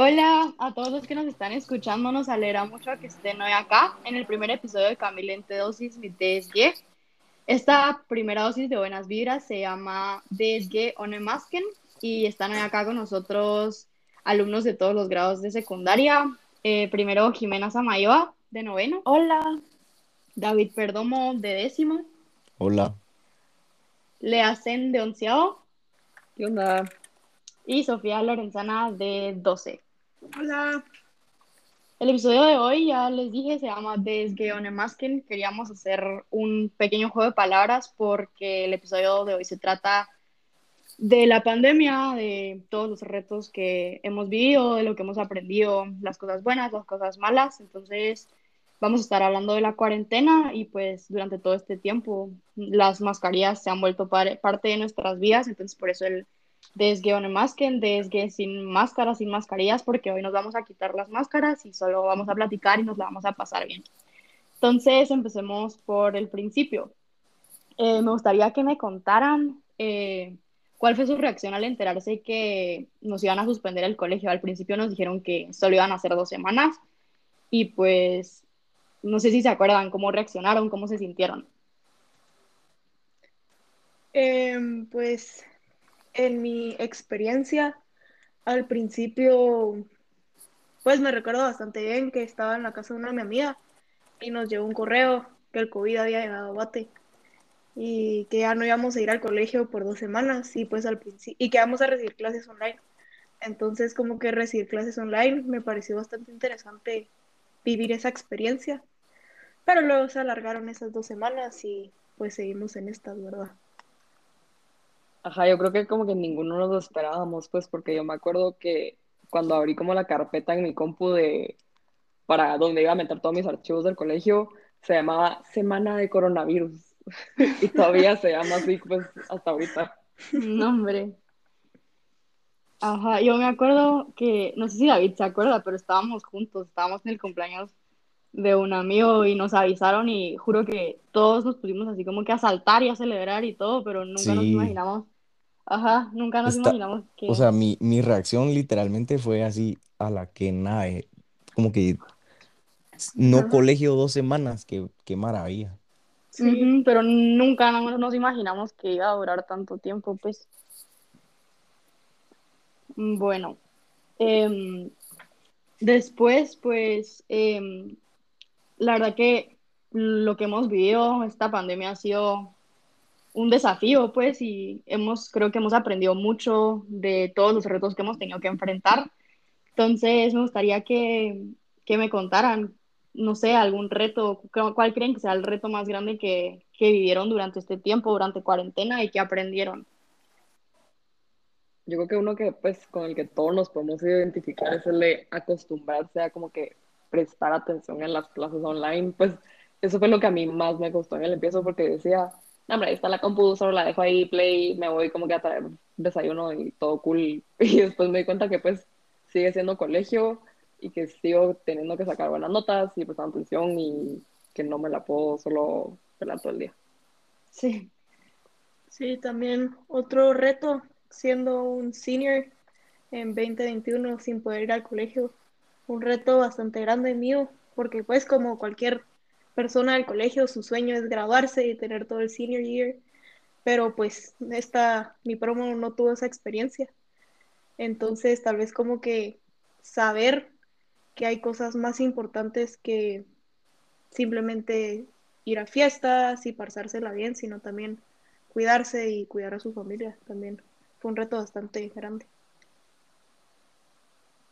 Hola a todos los que nos están escuchando, nos alegra mucho que estén hoy acá en el primer episodio de Camila en dosis mi DSG. Esta primera dosis de buenas vibras se llama DSG Onemasken y están hoy acá con nosotros alumnos de todos los grados de secundaria. Eh, primero Jimena Samayoa de noveno. Hola. David Perdomo de décimo. Hola. Leacen de onceavo. ¿Qué onda? Y Sofía Lorenzana de doce. Hola. El episodio de hoy, ya les dije, se llama Desguione Masken. Queríamos hacer un pequeño juego de palabras porque el episodio de hoy se trata de la pandemia, de todos los retos que hemos vivido, de lo que hemos aprendido, las cosas buenas, las cosas malas. Entonces, vamos a estar hablando de la cuarentena y pues durante todo este tiempo las mascarillas se han vuelto parte de nuestras vidas. Entonces, por eso el desde una Masken, desde sin máscaras, sin mascarillas, porque hoy nos vamos a quitar las máscaras y solo vamos a platicar y nos la vamos a pasar bien. Entonces, empecemos por el principio. Eh, me gustaría que me contaran eh, cuál fue su reacción al enterarse que nos iban a suspender el colegio. Al principio nos dijeron que solo iban a ser dos semanas y pues no sé si se acuerdan cómo reaccionaron, cómo se sintieron. Em, pues en mi experiencia, al principio, pues me recuerdo bastante bien que estaba en la casa de una de mi amiga y nos llegó un correo que el COVID había llegado a Bate y que ya no íbamos a ir al colegio por dos semanas y pues al principio, y que íbamos a recibir clases online. Entonces como que recibir clases online me pareció bastante interesante vivir esa experiencia. Pero luego se alargaron esas dos semanas y pues seguimos en estas, ¿verdad? Ajá, yo creo que como que ninguno nos lo esperábamos, pues, porque yo me acuerdo que cuando abrí como la carpeta en mi compu de para donde iba a meter todos mis archivos del colegio, se llamaba Semana de Coronavirus. y todavía se llama así, pues, hasta ahorita. No, hombre. Ajá, yo me acuerdo que, no sé si David se acuerda, pero estábamos juntos, estábamos en el cumpleaños de un amigo y nos avisaron y juro que todos nos pusimos así como que a saltar y a celebrar y todo, pero nunca nos imaginamos, ajá, nunca nos imaginamos que... O sea, mi, mi reacción literalmente fue así a la que nada, eh, como que no colegio dos semanas, qué, qué maravilla. Sí, pero nunca nos imaginamos que iba a durar tanto tiempo, pues. Bueno, em, después, pues, em, la verdad que lo que hemos vivido, esta pandemia ha sido un desafío, pues, y hemos, creo que hemos aprendido mucho de todos los retos que hemos tenido que enfrentar. Entonces, me gustaría que, que me contaran, no sé, algún reto, cuál creen que sea el reto más grande que, que vivieron durante este tiempo, durante cuarentena y que aprendieron. Yo creo que uno que, pues, con el que todos nos podemos identificar es el de acostumbrarse a como que prestar atención en las clases online, pues eso fue lo que a mí más me costó en el empiezo porque decía, no, hombre, ahí está la compu, solo la dejo ahí, play, me voy como que a traer desayuno y todo cool. Y después me di cuenta que pues sigue siendo colegio y que sigo teniendo que sacar buenas notas y prestar atención y que no me la puedo solo pelar todo el día. Sí. Sí, también otro reto, siendo un senior en 2021 sin poder ir al colegio, un reto bastante grande mío, porque pues como cualquier persona del colegio, su sueño es graduarse y tener todo el senior year, pero pues esta, mi promo no tuvo esa experiencia. Entonces tal vez como que saber que hay cosas más importantes que simplemente ir a fiestas y pasársela bien, sino también cuidarse y cuidar a su familia también. Fue un reto bastante grande.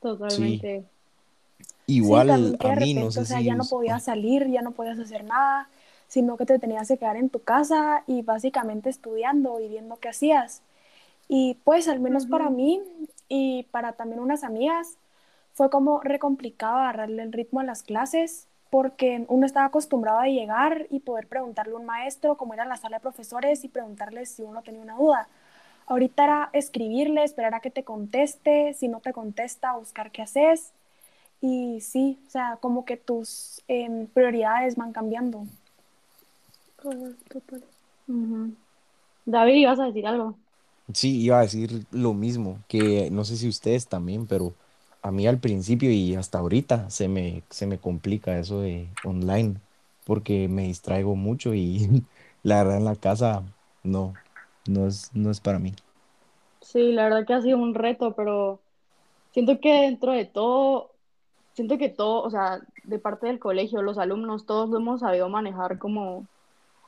Totalmente. Igual a mí, no sé o sea, ya no podías salir, ya no podías hacer nada, sino que te tenías que quedar en tu casa y básicamente estudiando y viendo qué hacías. Y pues al menos para mí y para también unas amigas fue como recomplicado agarrarle el ritmo a las clases porque uno estaba acostumbrado a llegar y poder preguntarle a un maestro cómo era la sala de profesores y preguntarle si uno tenía una duda. Ahorita era escribirle, esperar a que te conteste, si no te contesta, buscar qué haces y sí, o sea, como que tus em, prioridades van cambiando. David, ¿ibas a decir algo? Sí, iba a decir lo mismo, que no sé si ustedes también, pero a mí al principio y hasta ahorita se me, se me complica eso de online porque me distraigo mucho y la verdad en la casa no, no es, no es para mí. Sí, la verdad que ha sido un reto, pero siento que dentro de todo, siento que todo, o sea, de parte del colegio, los alumnos, todos lo hemos sabido manejar como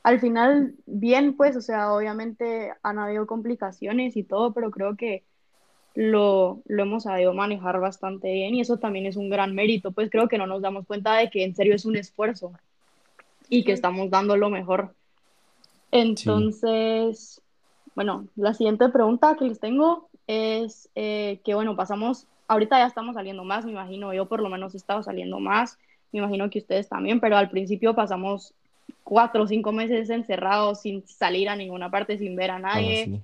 al final bien, pues, o sea, obviamente han habido complicaciones y todo, pero creo que lo, lo hemos sabido manejar bastante bien y eso también es un gran mérito, pues creo que no nos damos cuenta de que en serio es un esfuerzo y que estamos dando lo mejor. Entonces, bueno, la siguiente pregunta que les tengo es eh, que, bueno, pasamos, ahorita ya estamos saliendo más, me imagino, yo por lo menos he estado saliendo más, me imagino que ustedes también, pero al principio pasamos cuatro o cinco meses encerrados sin salir a ninguna parte, sin ver a nadie.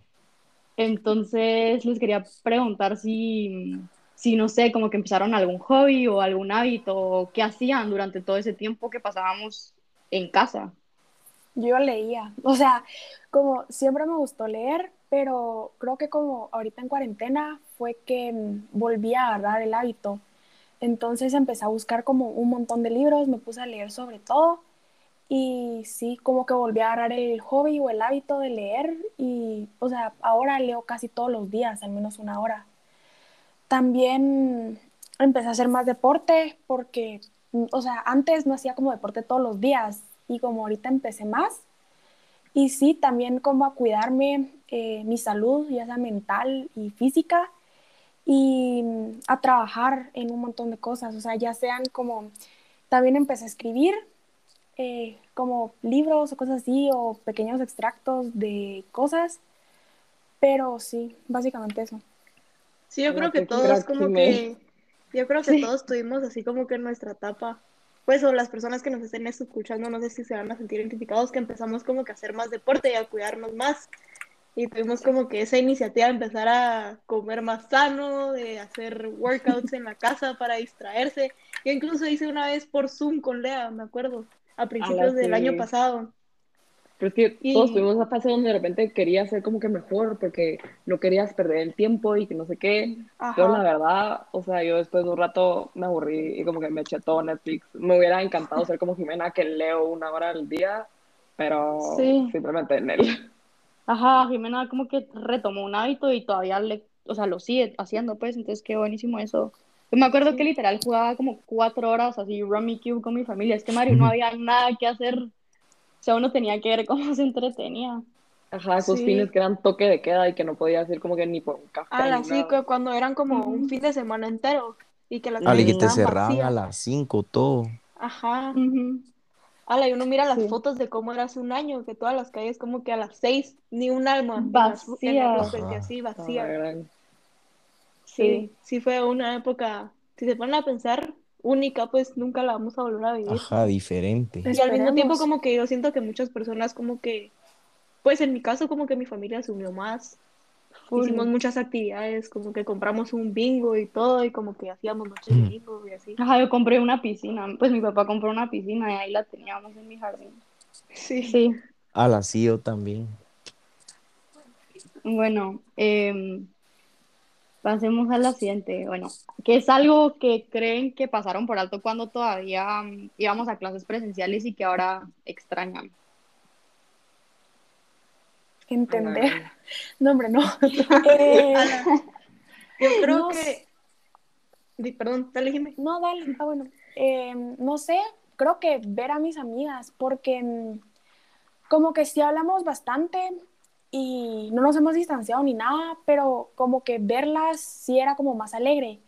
Entonces les quería preguntar si, si, no sé, como que empezaron algún hobby o algún hábito, o qué hacían durante todo ese tiempo que pasábamos en casa. Yo leía, o sea, como siempre me gustó leer, pero creo que como ahorita en cuarentena fue que mm, volví a agarrar el hábito. Entonces empecé a buscar como un montón de libros, me puse a leer sobre todo y sí, como que volví a agarrar el hobby o el hábito de leer y, o sea, ahora leo casi todos los días, al menos una hora. También empecé a hacer más deporte porque, mm, o sea, antes no hacía como deporte todos los días y como ahorita empecé más. Y sí, también como a cuidarme eh, mi salud, ya sea mental y física, y mm, a trabajar en un montón de cosas, o sea, ya sean como, también empecé a escribir eh, como libros o cosas así, o pequeños extractos de cosas, pero sí, básicamente eso. Sí, yo creo que todos como que, yo creo que todos tuvimos así como que nuestra etapa, pues o las personas que nos estén escuchando, no sé si se van a sentir identificados, que empezamos como que a hacer más deporte y a cuidarnos más. Y tuvimos como que esa iniciativa de empezar a comer más sano, de hacer workouts en la casa para distraerse. Yo incluso hice una vez por Zoom con Lea, me acuerdo a principios del año pasado. Pero es que todos tuvimos esa fase donde de repente querías ser como que mejor porque no querías perder el tiempo y que no sé qué. Pero la verdad, o sea, yo después de un rato me aburrí y como que me eché todo Netflix. Me hubiera encantado ser como Jimena que leo una hora al día, pero simplemente en él. Ajá, Jimena como que retomó un hábito y todavía le, o sea, lo sigue haciendo, pues, entonces qué buenísimo eso. Yo me acuerdo que literal jugaba como cuatro horas así Rummy Cube con mi familia. Es que Mario no había nada que hacer. O sea, uno tenía que ver cómo se entretenía. Ajá, esos fines que eran toque de queda y que no podía hacer como que ni por un café. Ah, sí, cuando eran como un fin de semana entero y que las Ah, que te cerraban a las cinco todo. Ajá. Uh y uno mira las fotos de cómo era hace un año, que todas las calles como que a las seis, ni un alma. Vacía. Así, vacía. Sí, sí fue una época, si se ponen a pensar, única, pues nunca la vamos a volver a vivir. Ajá, diferente. Y al mismo tiempo como que yo siento que muchas personas como que, pues en mi caso como que mi familia asumió más. Hicimos muchas actividades, como que compramos un bingo y todo, y como que hacíamos noches de bingo y así. Ajá, yo compré una piscina, pues mi papá compró una piscina y ahí la teníamos en mi jardín. Sí. Sí. Ah, la sí, yo también. Bueno, eh, Pasemos a la siguiente. Bueno, ¿qué es algo que creen que pasaron por alto cuando todavía mm, íbamos a clases presenciales y que ahora extrañan? Entender. No, hombre, no. Eh, yo creo que. Perdón, dale, Jimmy. No, dale. Ah, bueno. Em, no sé, creo que ver a mis amigas, porque mm, como que sí hablamos bastante, y no nos hemos distanciado ni nada, pero como que verlas sí era como más alegre,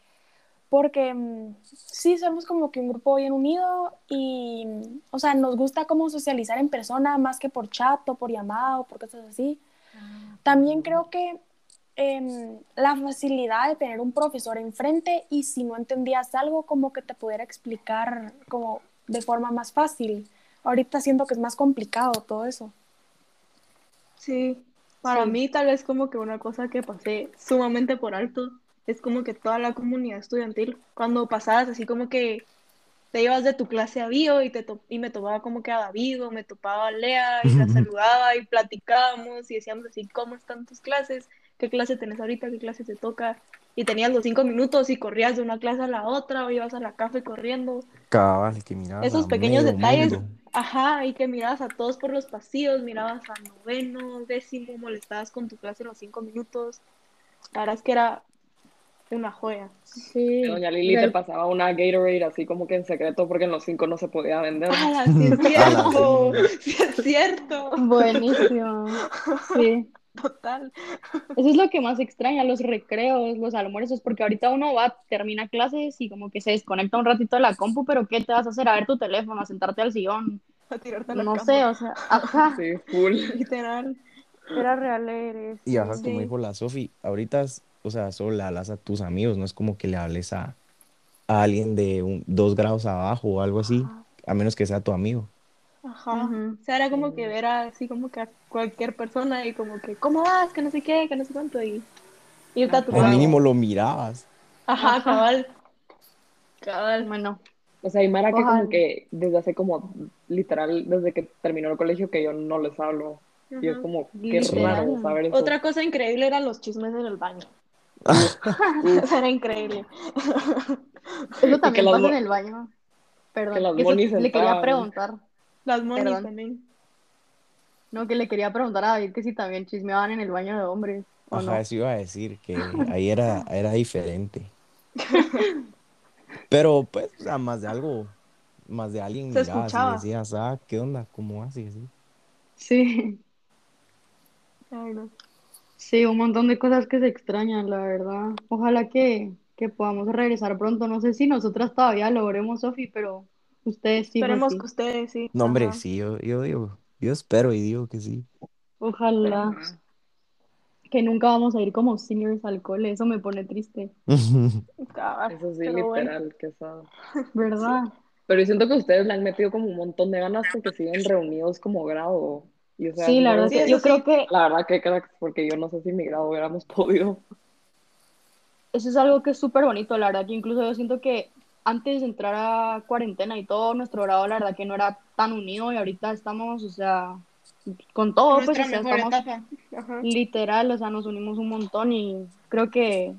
porque mm, sí somos como que un grupo bien unido y, o sea, nos gusta como socializar en persona más que por chat o por llamada o por cosas así. Ah, También creo que em, la facilidad de tener un profesor enfrente y si no entendías algo, como que te pudiera explicar como de forma más fácil. Ahorita siento que es más complicado todo eso. Sí, para mí tal vez como que una cosa que pasé sumamente por alto es como que toda la comunidad estudiantil, cuando pasabas así como que te ibas de tu clase a bio y, te y me topaba como que a David o me topaba a Lea y la saludaba y platicábamos y decíamos así, ¿cómo están tus clases? ¿Qué clase tenés ahorita? ¿Qué clase te toca? y tenías los cinco minutos y corrías de una clase a la otra o ibas a la café corriendo. Cabal, que mirabas Esos pequeños medio detalles, ajá, y que mirabas a todos por los pasillos, mirabas a noveno, décimo, molestabas con tu clase en los cinco minutos. La verdad es que era una joya. Sí. Doña Lili te pasaba una Gatorade así como que en secreto porque en los cinco no se podía vender. ¡Hala, sí es cierto! ¡Sí es cierto! Buenísimo. Sí. Total. Eso es lo que más extraña, los recreos, los almuerzos, porque ahorita uno va, termina clases y como que se desconecta un ratito de la compu, pero ¿qué te vas a hacer? A ver tu teléfono, a sentarte al sillón. A tirarte a la No cama. sé, o sea, ajá, Sí, full. Literal. Era real eres. Y ajá, Sí. como dijo la Sofi, ahorita, o sea, solo le hablas a tus amigos, no es como que le hables a, a alguien de un- dos grados abajo o algo así, a menos que sea tu amigo. Ajá. O sea, era como que ver a- así como que a cualquier persona y como que, ¿cómo vas? Que no sé qué, que no sé cuánto. Y irte a tu O lado. mínimo lo mirabas. Ajá, cabal. Cabal. bueno, O sea, y Mara que como que desde hace como, literal, desde que terminó el colegio que yo no les hablo. Y es como, qué Literal. raro saber eso. Otra cosa increíble eran los chismes en el baño. Eso era increíble. eso también pasa en el baño. Perdón, que las que eso monis le quería preguntar, Las monis Perdón. también. no, que le quería preguntar a David que si también chismeaban en el baño de hombres o Ajá, no. eso iba a decir, que ahí era, era diferente. Pero, pues, o sea, más de algo, más de alguien Se mirabas y escuchaba. decías, ah, ¿qué onda? ¿Cómo haces? Así. Sí, Ay, no. Sí, un montón de cosas que se extrañan, la verdad. Ojalá que, que podamos regresar pronto. No sé si nosotras todavía logremos, Sofi, pero ustedes sí, Esperemos sí. que ustedes sí. No, hombre, Ajá. sí, yo, yo digo, yo espero y digo que sí. Ojalá que nunca vamos a ir como seniors al cole, eso me pone triste, Cabal. Eso sí, Pero bueno. literal, que sad. ¿verdad? Pero yo siento que ustedes le han metido como un montón de ganas porque siguen reunidos como grado. Y, o sea, Sí, la verdad Sí, es sé- que yo creo que La verdad que cracks, porque yo no sé si mi grado hubiéramos podido. eso es algo que es súper bonito, la verdad que incluso yo siento que antes de entrar a cuarentena y todo, nuestro grado, la verdad que no era tan unido y ahorita estamos, o sea, con todo, pues, o sea, estamos etapa. Literal, o sea, nos unimos un montón y creo que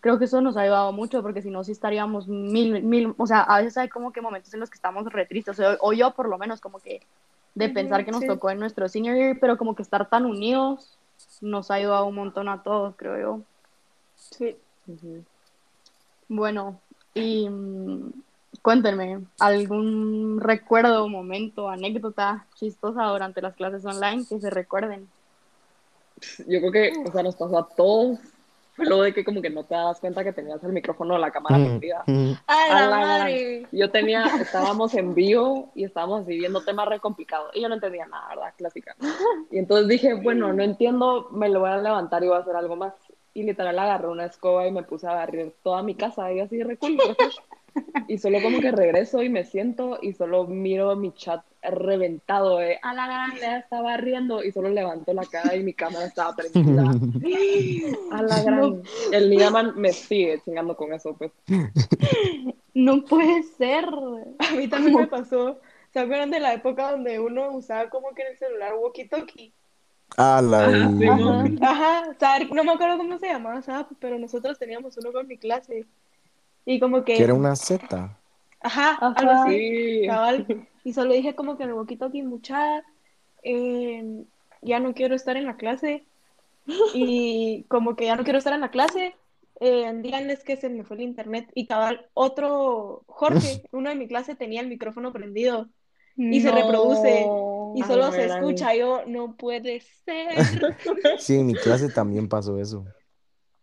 creo que eso nos ha ayudado mucho porque si no sí estaríamos mil, mil, o sea, a veces hay como que momentos en los que estamos re tristes, o, o yo por lo menos como que de pensar que nos sí. tocó en nuestro senior year, pero como que estar tan unidos nos ha ayudado un montón a todos, creo yo. Sí. Bueno, y mm, cuéntenme, ¿algún recuerdo, momento, anécdota chistosa durante las clases online que se recuerden? Yo creo que, o sea, nos pasó a todos. Fue lo de que como que no te das cuenta que tenías el micrófono o la cámara prendida. ¡A A la la madre! Yo tenía, estábamos en vivo y estábamos así viendo temas re complicados y yo no entendía nada, ¿verdad? Clásica. Y entonces dije, bueno, no entiendo, me lo voy a levantar y voy a hacer algo más. Y literal agarré una escoba y me puse a barrer toda mi casa y así re cool, gracias. Y solo como que regreso y me siento y solo miro mi chat reventado de a la gran ya está barriendo y solo levanto la cara y mi cámara estaba prendida. A la gran. El Nidaman me sigue chingando con eso, pues. No puede ser. A mí también me pasó. ¿Se acuerdan de la época donde uno usaba como que en el celular walkie-talkie? Ah, la Ajá, sí, Ajá. Ajá, o sea, no me acuerdo cómo se llamaba app, pero nosotros teníamos uno con mi clase. Y como que, que era una Z. ajá, Ajá. algo así, Sí. cabal. Y solo dije como que en el walkie-talkie, mucha, eh, ya no quiero estar en la clase. Y como que ya no quiero estar en la clase, eh, díganles que se me fue el internet. Y cabal, otro, Jorge, uno de mi clase tenía el micrófono prendido. Y se reproduce. Y solo se escucha, yo, no puede ser. Sí, en mi clase también pasó eso.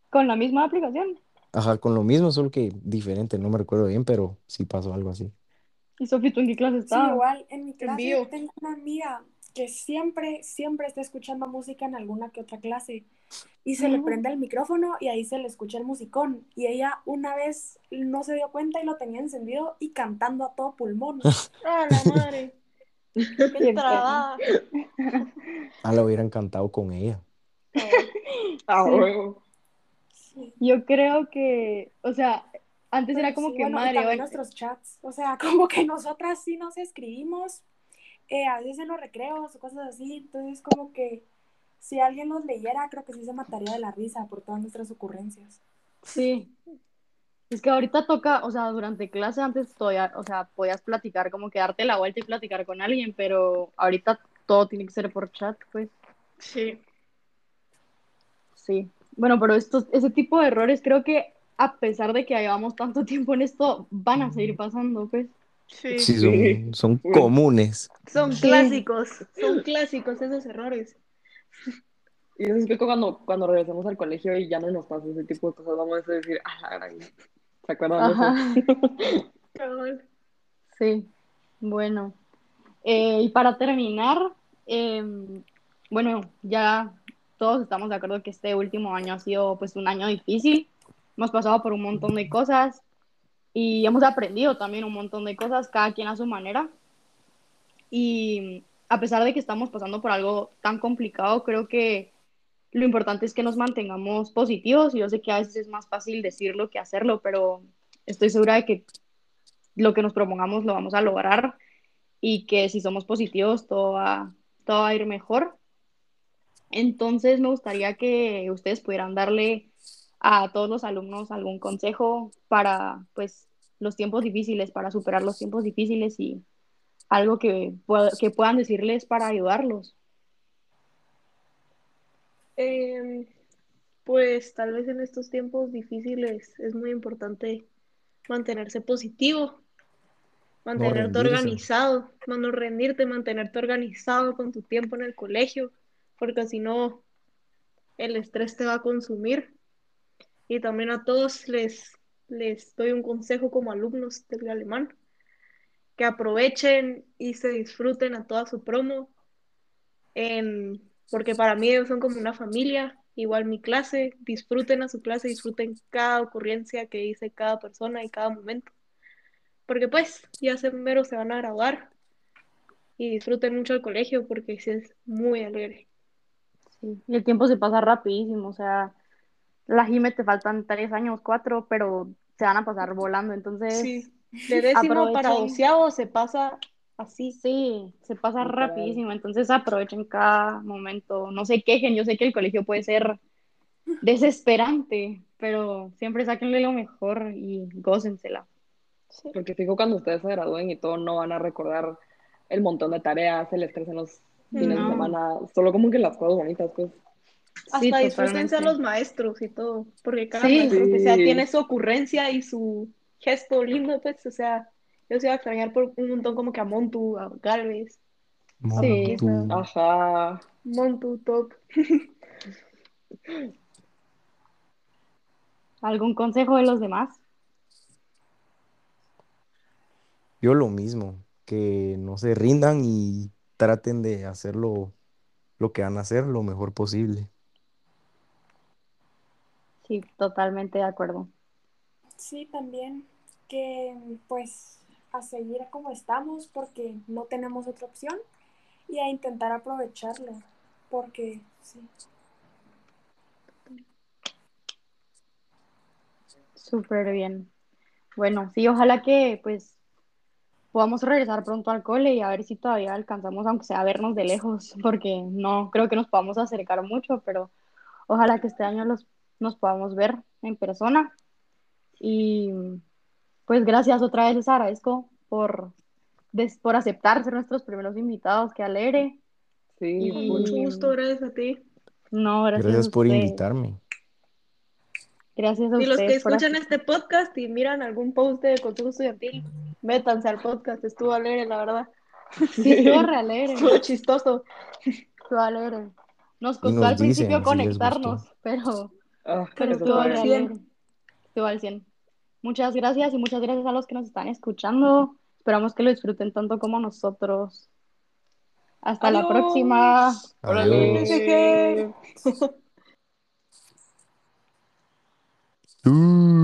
Con la misma aplicación. Ajá, con lo mismo, solo que diferente, no me recuerdo bien, pero sí pasó algo así. ¿Y Sofi, tú en qué clase Sí, estabas? igual en mi clase vivo. tengo una amiga que siempre, siempre está escuchando música en alguna que otra clase y se le Ah. prende el micrófono y ahí se le escucha el musicón y ella una vez no se dio cuenta y lo tenía encendido y cantando a todo pulmón. ¡Ah, la madre! ¡Qué trabada! Ah, la hubieran cantado con ella. Ah, Sí. huevo. Sí. Yo creo que, o sea, antes era Pero como sí, que bueno, y madre, también hoy- nuestros chats, o sea, como que nosotras sí nos escribimos, eh, a veces en los recreos o cosas así, entonces como que si alguien nos leyera, creo que sí se mataría de la risa por todas nuestras ocurrencias. Sí. Es que ahorita toca, o sea, durante clase antes todavía, o sea, podías platicar, como que darte la vuelta y platicar con alguien, pero ahorita todo tiene que ser por chat, pues. Sí. Sí. Bueno, pero estos, ese tipo de errores creo que a pesar de que llevamos tanto tiempo en esto, van a seguir pasando, pues. Sí. Sí, son, son comunes. Son Sí. clásicos, son clásicos esos errores. Y yo explico cuando, cuando regresemos al colegio y ya no nos pasa ese tipo de cosas, vamos a decir, ah, la gran... ¿Se acuerdan de Ajá. eso? Sí, bueno. Eh, y para terminar, em, bueno, ya todos estamos de acuerdo que este último año ha sido pues un año difícil. Hemos pasado por un montón de cosas y hemos aprendido también un montón de cosas, cada quien a su manera. Y a pesar de que estamos pasando por algo tan complicado, creo que lo importante es que nos mantengamos positivos. Yo sé que a veces es más fácil decirlo que hacerlo, pero estoy segura de que lo que nos propongamos lo vamos a lograr y que si somos positivos todo va, todo va a ir mejor. Entonces me gustaría que ustedes pudieran darle a todos los alumnos algún consejo para pues los tiempos difíciles, para superar los tiempos difíciles y algo que, que puedan decirles para ayudarlos. Em, pues tal vez en estos tiempos difíciles es muy importante mantenerse positivo, mantenerte organizado, no rendirte, mantenerte organizado con tu tiempo en el colegio, porque si no, el estrés te va a consumir. Y también a todos les, les doy un consejo como alumnos del alemán, que aprovechen y se disfruten a toda su promo, en- porque para mí ellos son como una familia, igual mi clase, disfruten a su clase, disfruten cada ocurrencia que dice cada persona y cada momento, porque pues ya se mero se van a graduar y disfruten mucho el colegio porque sí es muy alegre. Sí, Y el tiempo se pasa rapidísimo, o sea, la Jime te faltan tres años, cuatro, pero se van a pasar volando, entonces Sí, de décimo para doceavo se pasa así. Sí, se pasa Literal. rapidísimo, entonces aprovechen cada momento, no se quejen, yo sé que el colegio puede ser desesperante, pero siempre sáquenle lo mejor y gócensela. Sí. Porque fijo, cuando ustedes se gradúen y todo, no van a recordar el montón de tareas, el estrés en los fines de No. semana, solo como que las cosas bonitas, pues. Sí, Hasta disfrútense a los maestros y todo, porque cada Sí. maestro que sea Sí. tiene su ocurrencia y su gesto lindo, pues, o sea, yo se iba a extrañar por un montón como que a Montu, a Galvez, Sí. Montu. Ajá. Montu, top. ¿Algún consejo de los demás? Yo lo mismo, que no se rindan y traten de hacerlo lo que van a hacer lo mejor posible. Sí, totalmente de acuerdo. Sí, también que pues a seguir como estamos porque no tenemos otra opción y a intentar aprovecharlo porque sí. Súper bien. Bueno, sí, ojalá que pues podamos regresar pronto al cole y a ver si todavía alcanzamos, aunque sea a vernos de lejos, porque no creo que nos podamos acercar mucho, pero ojalá que este año los, nos podamos ver en persona. Y pues gracias otra vez, les agradezco por, des- por aceptar ser nuestros primeros invitados, que alegre. Sí, Y- mucho gusto, gracias a ti. No, gracias Gracias a por ustedes. invitarme. Gracias a Y los que ustedes por escuchan este podcast y miran algún post de Consejo Estudiantil, métanse al podcast, estuvo alegre, la verdad. Sí, estuvo re alegre. Estuvo chistoso. Estuvo alegre. Nos costó nos al principio si conectarnos, pero, Ah, pero estuvo al cien. alegre. Estuvo al 100. Muchas gracias y muchas gracias a los que nos están escuchando. Esperamos que lo disfruten tanto como nosotros. Hasta la Adiós. próxima. Órale. Adiós. Uh.